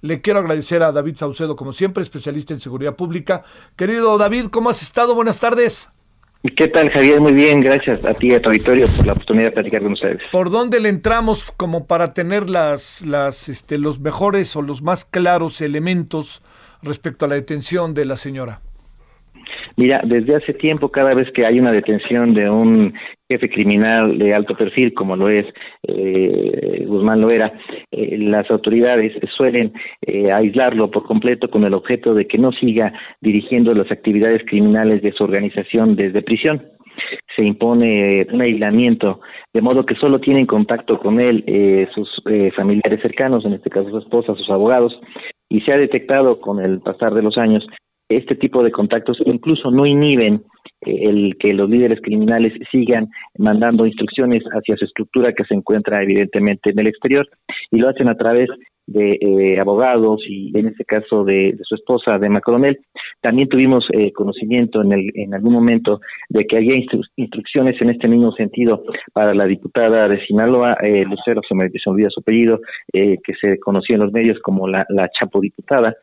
Le quiero agradecer a David Saucedo, como siempre, especialista en seguridad pública. Querido David, ¿cómo has estado? Buenas tardes. ¿Qué tal, Javier? Muy bien, gracias a ti y a tu auditorio por la oportunidad de platicar con ustedes. ¿Por dónde le entramos como para tener las, las, este, los mejores o los más claros elementos respecto a la detención de la señora? Mira, desde hace tiempo, cada vez que hay una detención de un jefe criminal de alto perfil, como lo es eh, Guzmán Loera, eh, las autoridades suelen eh, aislarlo por completo con el objeto de que no siga dirigiendo las actividades criminales de su organización desde prisión. Se impone un aislamiento, de modo que solo tienen contacto con él sus familiares cercanos, en este caso su esposa, sus abogados, y se ha detectado con el pasar de los años este tipo de contactos incluso no inhiben eh, el que los líderes criminales sigan mandando instrucciones hacia su estructura que se encuentra evidentemente en el exterior y lo hacen a través de eh, abogados y en este caso de, su esposa, de Macronel. También tuvimos eh, conocimiento en, el, en algún momento de que había instrucciones en este mismo sentido para la diputada de Sinaloa, Lucero, se me, se olvida su apellido, que se conocía en los medios como la Chapo diputada.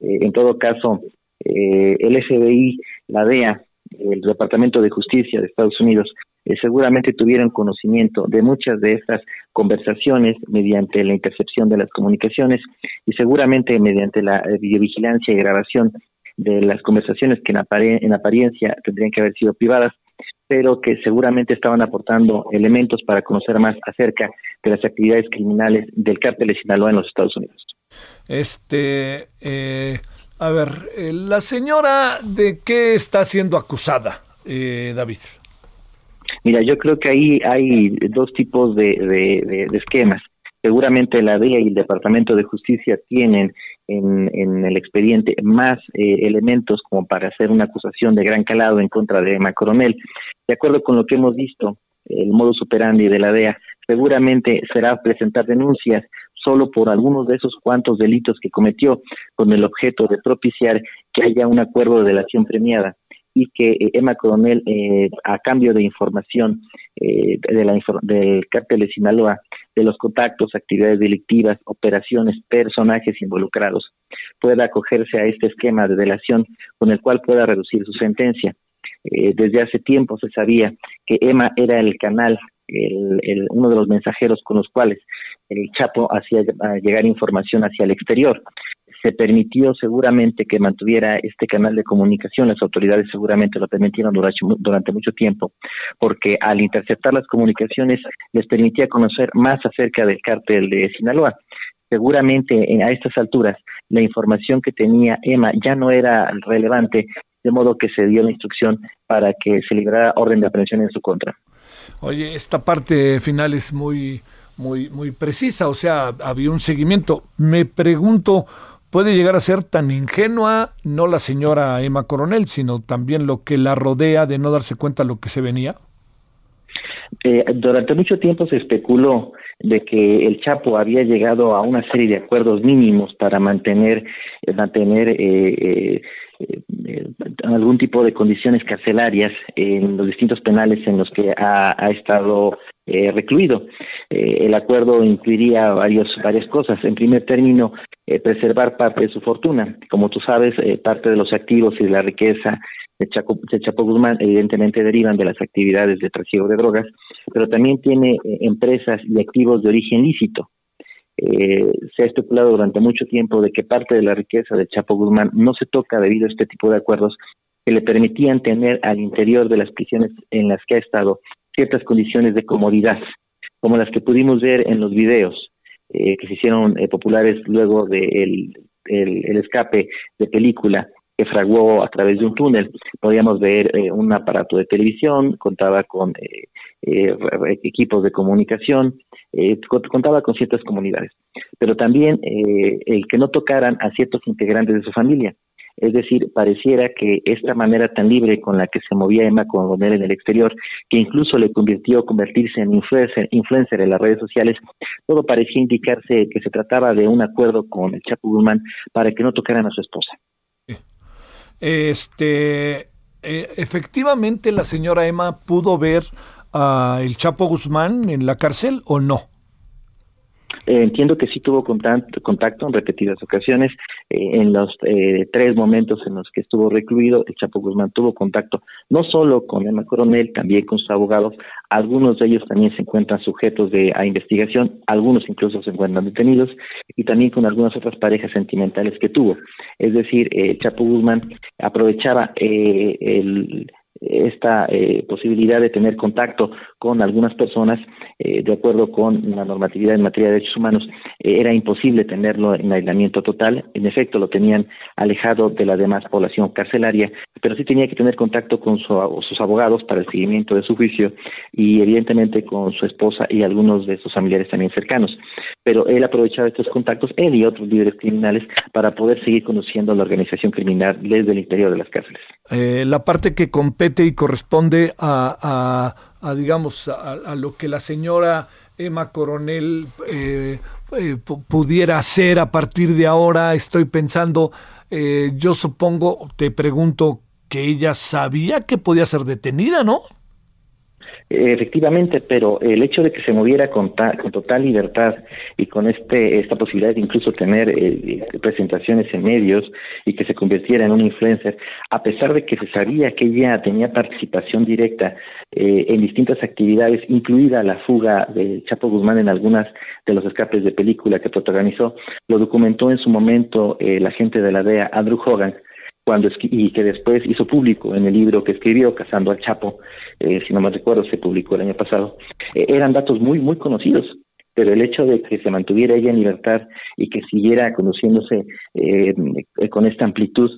en todo caso, eh, el FBI, la DEA, el Departamento de Justicia de Estados Unidos, eh, seguramente tuvieron conocimiento de muchas de estas conversaciones mediante la intercepción de las comunicaciones y seguramente mediante la videovigilancia y grabación de las conversaciones que en, apariencia tendrían que haber sido privadas, pero que seguramente estaban aportando elementos para conocer más acerca de las actividades criminales del cártel de Sinaloa en los Estados Unidos. Este, eh, a ver, eh, la señora, ¿de qué está siendo acusada, eh, David? Mira, yo creo que ahí hay dos tipos de, esquemas. Seguramente la DEA y el Departamento de Justicia tienen en, el expediente más eh, elementos como para hacer una acusación de gran calado en contra de Macronel. De acuerdo con lo que hemos visto, el modo superandi de la DEA seguramente será presentar denuncias solo por algunos de esos cuantos delitos que cometió con el objeto de propiciar que haya un acuerdo de delación premiada y que eh, Emma Coronel, eh, a cambio de información eh, de la, del cártel de Sinaloa, de los contactos, actividades delictivas, operaciones, personajes involucrados, pueda acogerse a este esquema de delación con el cual pueda reducir su sentencia. desde hace tiempo se sabía que Emma era el canal, el, uno de los mensajeros con los cuales el Chapo hacía llegar información hacia el exterior. Se permitió seguramente que mantuviera este canal de comunicación, las autoridades seguramente lo permitieron durante, mucho tiempo, porque al interceptar las comunicaciones les permitía conocer más acerca del cártel de Sinaloa seguramente a estas alturas la información que tenía Emma ya no era relevante, de modo que se dio la instrucción para que se librara orden de aprehensión en su contra. Oye, esta parte final es muy muy, muy precisa, o sea, había un seguimiento. Me pregunto, ¿puede llegar a ser tan ingenua no la señora Emma Coronel, sino también lo que la rodea de no darse cuenta lo que se venía? Eh, durante mucho tiempo se especuló de que el Chapo había llegado a una serie de acuerdos mínimos para mantener, eh, mantener eh, algún tipo de condiciones carcelarias en los distintos penales en los que ha estado eh, recluido. Eh, el acuerdo incluiría varios, varias cosas. En primer término, eh, preservar parte de su fortuna. Como tú sabes, parte de los activos y de la riqueza de, Chaco, de Chapo Guzmán evidentemente derivan de las actividades de trasiego de drogas, pero también tiene empresas y activos de origen lícito. se ha especulado durante mucho tiempo de que parte de la riqueza de Chapo Guzmán no se toca debido a este tipo de acuerdos que le permitían tener al interior de las prisiones en las que ha estado ciertas condiciones de comodidad, como las que pudimos ver en los videos eh, que se hicieron eh, populares luego del de el, escape de película que fraguó a través de un túnel. Podíamos ver eh, un aparato de televisión, contaba con equipos de comunicación, eh, contaba con ciertas comunidades, pero también eh, el que no tocaran a ciertos integrantes de su familia. Es decir, pareciera que esta manera tan libre con la que se movía Emma Coronel en el exterior, que incluso le convirtió convertirse en influencer, influencer en las redes sociales, todo parecía indicarse que se trataba de un acuerdo con el Chapo Guzmán para que no tocaran a su esposa. Este, eh, efectivamente, la señora Emma pudo ver a el Chapo Guzmán en la cárcel o no? Eh, entiendo que sí tuvo contacto, en repetidas ocasiones. Eh, en los eh, tres momentos en los que estuvo recluido, el Chapo Guzmán tuvo contacto no solo con Emma Coronel, también con sus abogados. Algunos de ellos también se encuentran sujetos de, a investigación, algunos incluso se encuentran detenidos, y también con algunas otras parejas sentimentales que tuvo. Es decir, el Chapo Guzmán aprovechaba el esta eh, posibilidad de tener contacto con algunas personas, eh, de acuerdo con la normatividad en materia de derechos humanos, eh, era imposible tenerlo en aislamiento total. En efecto, lo tenían alejado de la demás población carcelaria, pero sí tenía que tener contacto con sus abogados para el seguimiento de su juicio y, evidentemente, con su esposa y algunos de sus familiares también cercanos. Pero él aprovechaba estos contactos, él y otros líderes criminales, para poder seguir conociendo la organización criminal desde el interior de las cárceles. la parte que compete y corresponde a, digamos, a, lo que la señora Emma Coronel eh, eh, pudiera hacer a partir de ahora. Estoy pensando, eh, yo supongo, te pregunto, que ella sabía que podía ser detenida, ¿no? Efectivamente, pero el hecho de que se moviera con, con total libertad y con este esta posibilidad de incluso tener eh, presentaciones en medios y que se convirtiera en un influencer, a pesar de que se sabía que ella tenía participación directa eh, en distintas actividades, incluida la fuga de Chapo Guzmán en algunas de los escapes de película que protagonizó, lo documentó en su momento eh, el agente de la DEA, Andrew Hogan, cuando y que después hizo público en el libro que escribió Cazando al Chapo, eh, si no me recuerdo, se publicó el año pasado, eh, eran datos muy, muy conocidos, pero el hecho de que se mantuviera ella en libertad y que siguiera conociéndose eh, con esta amplitud,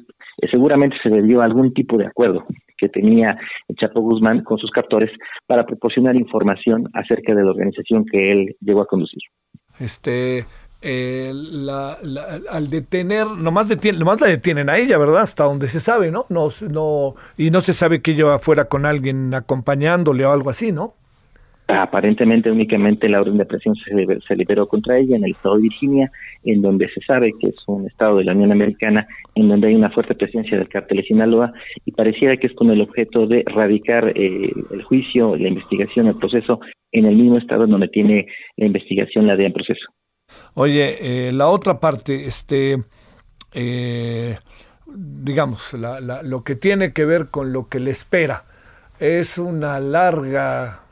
seguramente se debió a algún tipo de acuerdo que tenía el Chapo Guzmán con sus captores para proporcionar información acerca de la organización que él llegó a conducir. Este, eh, la, al detener, nomás, detienen, nomás la detienen a ella, ¿verdad? Hasta donde se sabe, ¿no? no, no Y no se sabe que ella fuera con alguien acompañándole o algo así, ¿no? Aparentemente únicamente la orden de presión se, liberó contra ella en el estado de Virginia, en donde se sabe que es un estado de la Unión Americana, en donde hay una fuerte presencia del cártel de Sinaloa, y pareciera que es con el objeto de radicar eh, el juicio, la investigación, el proceso en el mismo estado donde tiene la investigación la DEA en proceso. Oye, eh, la otra parte, este, eh, digamos, lo que tiene que ver con lo que le espera, es una larga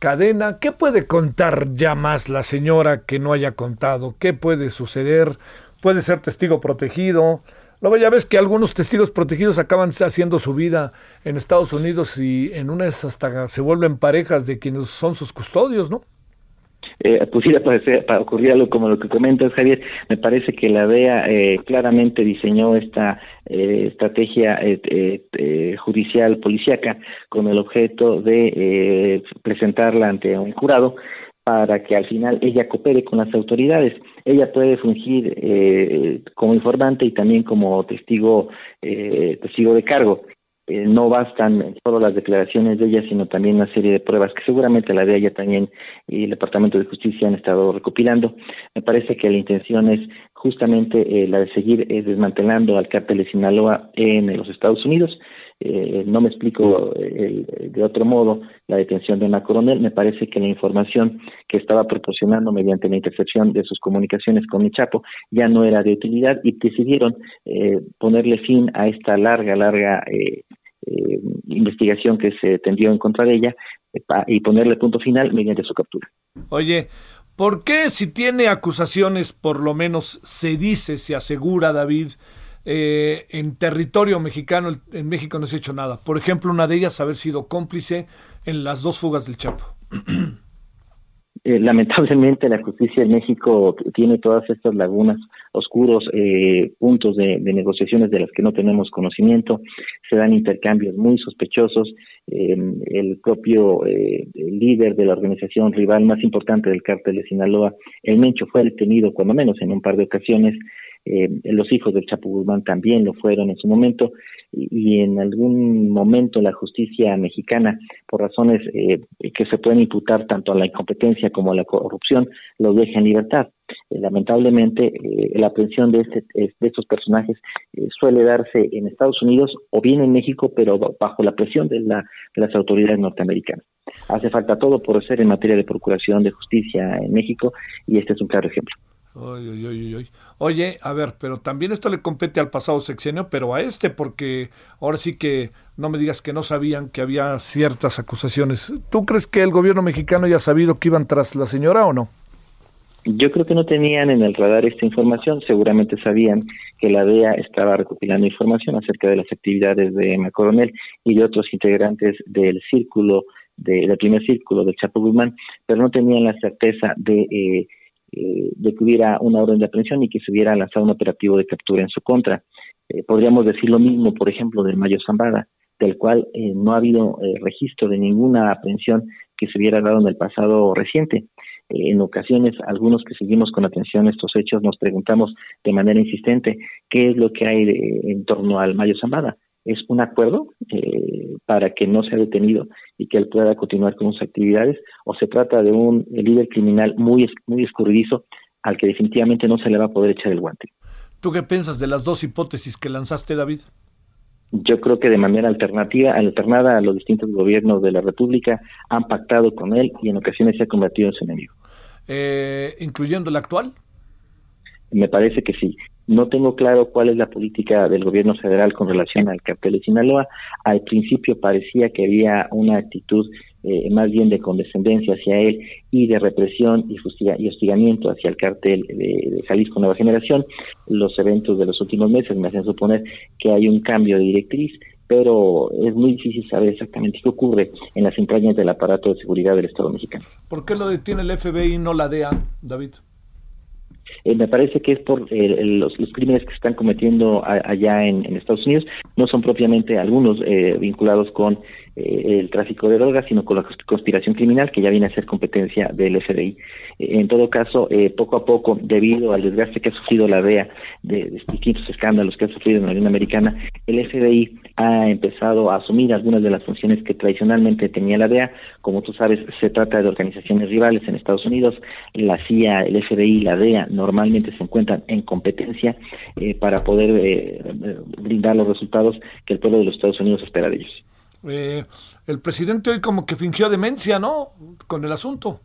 cadena. ¿Qué puede contar ya más la señora que no haya contado? ¿Qué puede suceder? ¿Puede ser testigo protegido? Luego ya ves que algunos testigos protegidos acaban haciendo su vida en Estados Unidos y en unas hasta se vuelven parejas de quienes son sus custodios, ¿no? Eh, pudiera para ocurrir algo como lo que comentas, Javier. Me parece que la DEA eh, claramente diseñó esta eh, estrategia eh, eh, judicial policíaca con el objeto de presentarla ante un jurado para que al final ella coopere con las autoridades. Ella puede fungir como informante y también como testigo testigo de cargo. Eh, no bastan solo las declaraciones de ella, sino también una serie de pruebas que seguramente la de ella también y el Departamento de Justicia han estado recopilando. Me parece que la intención es justamente eh, la de seguir eh, desmantelando al cártel de Sinaloa en los Estados Unidos. No me explico de otro modo la detención de una coronel. Me parece que la información que estaba proporcionando mediante la intercepción de sus comunicaciones con mi Chapo ya no era de utilidad y decidieron ponerle fin a esta larga, larga eh, investigación que se tendió en contra de ella eh, y ponerle punto final mediante su captura. Oye, ¿por qué si tiene acusaciones, por lo menos se dice, se asegura David, eh, en territorio mexicano, en México no se ha hecho nada? Por ejemplo, una de ellas haber sido cómplice en las dos fugas del Chapo. eh, lamentablemente la justicia en México tiene todas estas lagunas, oscuros eh, puntos de, negociaciones de las que no tenemos conocimiento, se dan intercambios muy sospechosos, eh, el propio líder de la organización rival más importante del cártel de Sinaloa, el Mencho, fue detenido cuando menos en un par de ocasiones, los hijos del Chapo Guzmán también lo fueron en su momento, y, en algún momento la justicia mexicana, por razones eh, que se pueden imputar tanto a la incompetencia como a la corrupción, los deja en libertad. Eh, lamentablemente, eh, la aprehensión de, este, de estos personajes suele darse en Estados Unidos o bien en México, pero bajo la presión de, la, de las autoridades norteamericanas. Hace falta todo por ser en materia de procuración de justicia en México y este es un claro ejemplo. Oye, a ver, pero también esto le compete al pasado sexenio, pero a este, porque ahora sí que no me digas que no sabían que había ciertas acusaciones. ¿Tú crees que el gobierno mexicano ya ha sabido que iban tras la señora o no? Yo creo que no tenían en el radar esta información, seguramente sabían que la DEA estaba recopilando información acerca de las actividades de Emma y de otros integrantes del círculo, de, del primer círculo del Chapo Guzmán, pero no tenían la certeza de... Eh, eh, de que hubiera una orden de aprehensión y que se hubiera lanzado un operativo de captura en su contra. Eh, podríamos decir lo mismo, por ejemplo, del Mayo Zambada, del cual eh, no ha habido registro de ninguna aprehensión que se hubiera dado en el pasado reciente. en ocasiones, algunos que seguimos con atención estos hechos nos preguntamos de manera insistente qué es lo que hay en torno al Mayo Zambada es un acuerdo eh, para que no sea detenido y que él pueda continuar con sus actividades, o se trata de un líder criminal muy, muy escurridizo al que definitivamente no se le va a poder echar el guante. ¿Tú qué piensas de las dos hipótesis que lanzaste, David? Yo creo que de manera alternativa, alternada a los distintos gobiernos de la República han pactado con él y en ocasiones se ha convertido en su enemigo. Eh, ¿Incluyendo el actual? Me parece que sí. No tengo claro cuál es la política del gobierno federal con relación al cartel de Sinaloa. Al principio parecía que había una actitud eh, más bien de condescendencia hacia él y de represión y, y hostigamiento hacia el cartel de, Jalisco Nueva Generación. Los eventos de los últimos meses me hacen suponer que hay un cambio de directriz, pero es muy difícil saber exactamente qué ocurre en las entrañas del aparato de seguridad del Estado mexicano. ¿Por qué lo detiene el FBI y no la DEA, David? Eh, me parece que es por eh, los, crímenes que se están cometiendo allá en, Estados Unidos, no son propiamente algunos eh, vinculados con eh, el tráfico de drogas, sino con la conspiración criminal que ya viene a ser competencia del FBI. Eh, en todo caso, eh, poco a poco, debido al desgaste que ha sufrido la DEA de, distintos escándalos que ha sufrido en la Unión Americana, el FBI ha empezado a asumir algunas de las funciones que tradicionalmente tenía la DEA. Como tú sabes, se trata de organizaciones rivales en Estados Unidos. La CIA, el FBI la DEA normalmente se encuentran en competencia para poder brindar los resultados que el pueblo de los Estados Unidos espera de ellos. Eh, el presidente hoy como que fingió demencia, ¿no? Con el asunto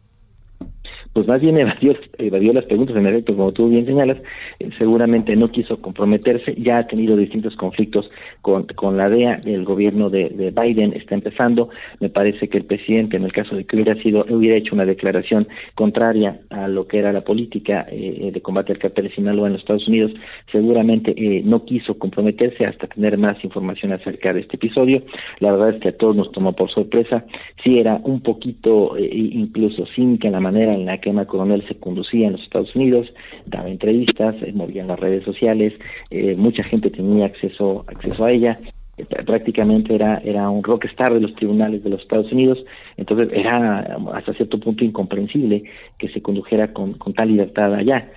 pues más bien evadió, evadió las preguntas en efecto, como tú bien señalas, eh, seguramente no quiso comprometerse, ya ha tenido distintos conflictos con, con la DEA, el gobierno de, de, Biden está empezando, me parece que el presidente, en el caso de que hubiera sido, hubiera hecho una declaración contraria a lo que era la política eh, de combate al cartel de Sinaloa en los Estados Unidos, seguramente eh, no quiso comprometerse hasta tener más información acerca de este episodio, la verdad es que a todos nos tomó por sorpresa, sí era un poquito incluso cínica la manera en la que Emma Coronel se conducía en los Estados Unidos, daba entrevistas, eh, movía en las redes sociales, eh, mucha gente tenía acceso, acceso a ella, eh, prácticamente era, era un rockstar de los tribunales de los Estados Unidos, entonces era hasta cierto punto incomprensible que se condujera con, con tal libertad allá.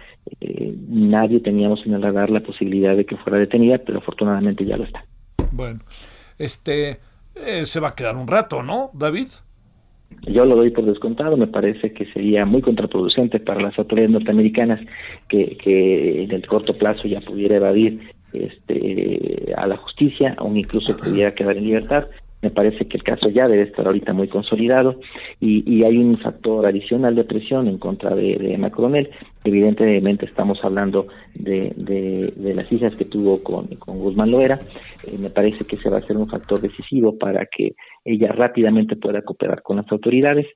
nadie teníamos en el radar la posibilidad de que fuera detenida, pero afortunadamente ya lo está. Bueno, este se va a quedar un rato, ¿no, David? Yo lo doy por descontado, me parece que sería muy contraproducente para las autoridades norteamericanas que, que en el corto plazo ya pudiera evadir este, a la justicia, o incluso pudiera quedar en libertad. Me parece que el caso ya debe estar ahorita muy consolidado y, y hay un factor adicional de presión en contra de, de Emma Coronel. Evidentemente estamos hablando de, de, las hijas que tuvo con, con Guzmán Loera. Eh, me parece que ese va a ser un factor decisivo para que ella rápidamente pueda cooperar con las autoridades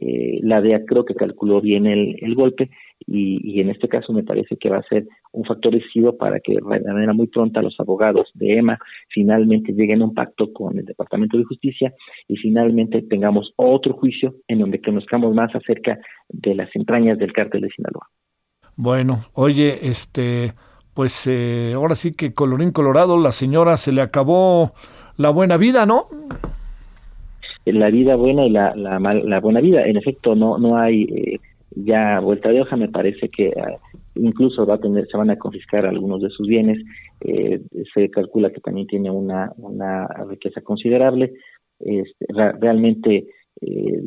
eh, la DEA creo que calculó bien el, el golpe y, y, en este caso me parece que va a ser un factor decisivo para que de manera muy pronta los abogados de EMA finalmente lleguen a un pacto con el Departamento de Justicia y finalmente tengamos otro juicio en donde conozcamos más acerca de las entrañas del cártel de Sinaloa. Bueno, oye, este, pues eh, ahora sí que colorín colorado, la señora se le acabó la buena vida, ¿no? La vida buena y la, la, la buena vida. En efecto, no no hay eh, ya vuelta de hoja. Me parece que uh, incluso va a tener, se van a confiscar algunos de sus bienes. Eh, se calcula que también tiene una, una riqueza considerable. Este, realmente eh,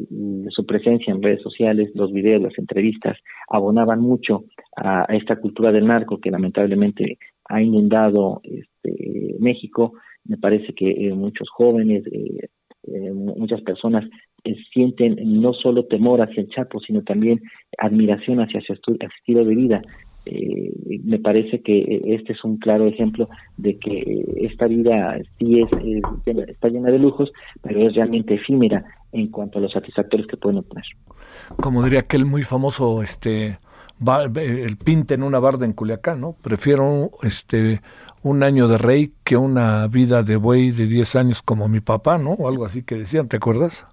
su presencia en redes sociales, los videos, las entrevistas, abonaban mucho a, esta cultura del narco que lamentablemente ha inundado este, México. Me parece que eh, muchos jóvenes, eh, eh muchas personas sienten no solo temor hacia el Chapo, sino también admiración hacia su estilo de vida. Eh, me parece que este es un claro ejemplo de que esta vida sí es, está llena de lujos, pero es realmente efímera en cuanto a los satisfactores que pueden obtener. Como diría aquel muy famoso este el pinte en una barda en Culiacán, ¿no? Prefiero este un año de rey que una vida de buey de 10 años como mi papá, ¿no? O algo así que decían, ¿te acuerdas?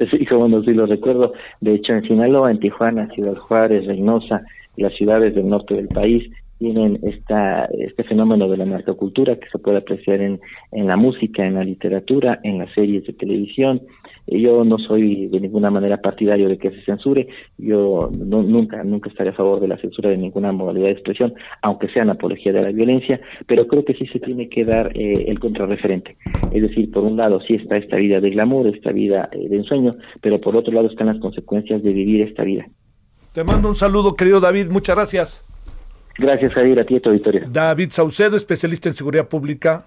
Sí, como no, sí lo recuerdo. De hecho, en Sinaloa, en Tijuana, Ciudad Juárez, Reynosa, las ciudades del norte del país, tienen esta, este fenómeno de la narcocultura que se puede apreciar en, en la música, en la literatura, en las series de televisión. Yo no soy de ninguna manera partidario de que se censure. Yo nunca, nunca estaré a favor de la censura de ninguna modalidad de expresión, aunque sea en apología de la violencia, pero creo que sí se tiene que dar eh, el contrarreferente. Es decir, por un lado sí está esta vida de glamour, esta vida eh, de ensueño, pero por otro lado están las consecuencias de vivir esta vida. Te mando un saludo, querido David. Muchas gracias. Gracias, Javier, a ti y tu auditorio. David Saucedo, especialista en seguridad pública.